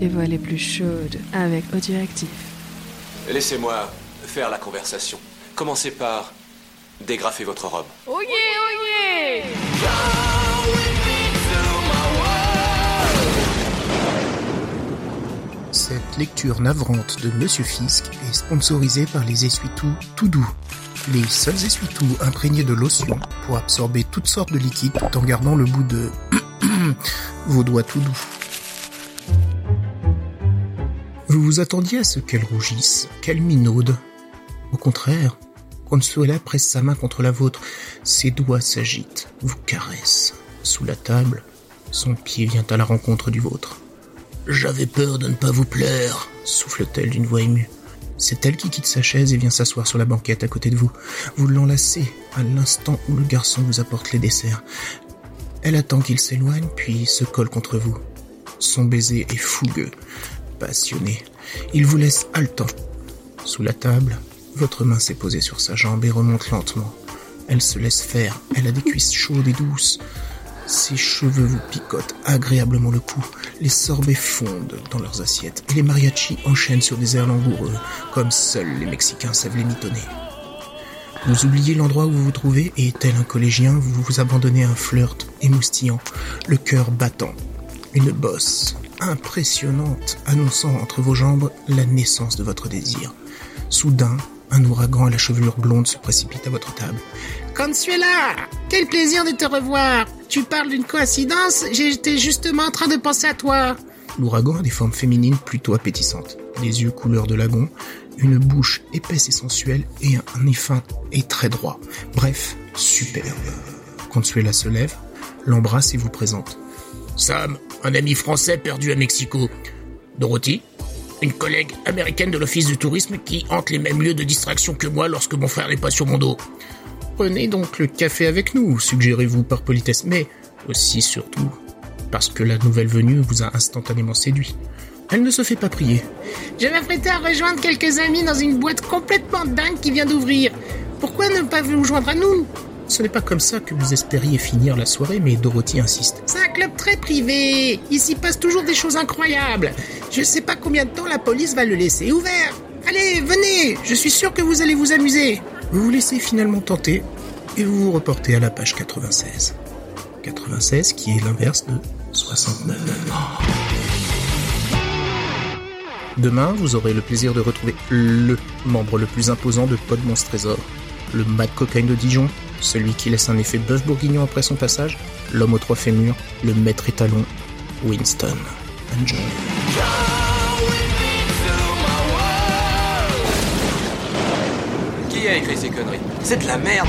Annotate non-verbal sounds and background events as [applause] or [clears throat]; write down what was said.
les voix les plus chaudes avec Audioactif. Laissez-moi faire la conversation. Commencez par dégrafer votre robe. Oh yeah, oh yeah Cette lecture navrante de Monsieur Fisk est sponsorisée par les essuie-tout tout doux. Les seuls essuie-tout imprégnés de lotion pour absorber toutes sortes de liquides tout en gardant le bout de [clears throat] vos doigts tout doux. Vous vous attendiez à ce qu'elle rougisse, qu'elle minaude. Au contraire, Consuela presse sa main contre la vôtre, ses doigts s'agitent, vous caressent. Sous la table, son pied vient à la rencontre du vôtre. J'avais peur de ne pas vous plaire, souffle-t-elle d'une voix émue. C'est elle qui quitte sa chaise et vient s'asseoir sur la banquette à côté de vous. Vous l'enlacez à l'instant où le garçon vous apporte les desserts. Elle attend qu'il s'éloigne, puis se colle contre vous. Son baiser est fougueux, passionné. Il vous laisse haletant. Sous la table, votre main s'est posée sur sa jambe et remonte lentement. Elle se laisse faire. Elle a des cuisses chaudes et douces. Ses cheveux vous picotent agréablement le cou. Les sorbets fondent dans leurs assiettes et les mariachis enchaînent sur des airs langoureux, comme seuls les Mexicains savent les mitonner. Vous oubliez l'endroit où vous vous trouvez et, tel un collégien, vous vous abandonnez à un flirt émoustillant, le cœur battant. Une bosse impressionnante annonçant entre vos jambes la naissance de votre désir. Soudain, un ouragan à la chevelure blonde se précipite à votre table. Consuela, quel plaisir de te revoir. Tu parles d'une coïncidence, j'étais justement en train de penser à toi. L'ouragan a des formes féminines plutôt appétissantes. Des yeux couleur de lagon, une bouche épaisse et sensuelle et un nez fin et très droit. Bref, superbe. Consuela se lève, l'embrasse et vous présente. Sam, un ami français perdu à Mexico. Dorothy, une collègue américaine de l'Office du tourisme qui hante les mêmes lieux de distraction que moi lorsque mon frère n'est pas sur mon dos. Prenez donc le café avec nous, suggérez-vous par politesse, mais aussi surtout parce que la nouvelle venue vous a instantanément séduit. Elle ne se fait pas prier. Je m'apprêtais à rejoindre quelques amis dans une boîte complètement dingue qui vient d'ouvrir. Pourquoi ne pas vous joindre à nous? Ce n'est pas comme ça que vous espériez finir la soirée, mais Dorothy insiste. C'est un club très privé. Ici passe toujours des choses incroyables. Je ne sais pas combien de temps la police va le laisser ouvert. Allez, venez, je suis sûr que vous allez vous amuser. Vous vous laissez finalement tenter et vous vous reportez à la page 96. 96 qui est l'inverse de 69. Demain, vous aurez le plaisir de retrouver LE membre le plus imposant de Pod Monstre Trésor, le Mad Cocaine de Dijon, celui qui laisse un effet bœuf bourguignon après son passage, l'homme aux trois fémurs, le maître étalon, Winston. Enjoy. Qui a écrit ces conneries? C'est de la merde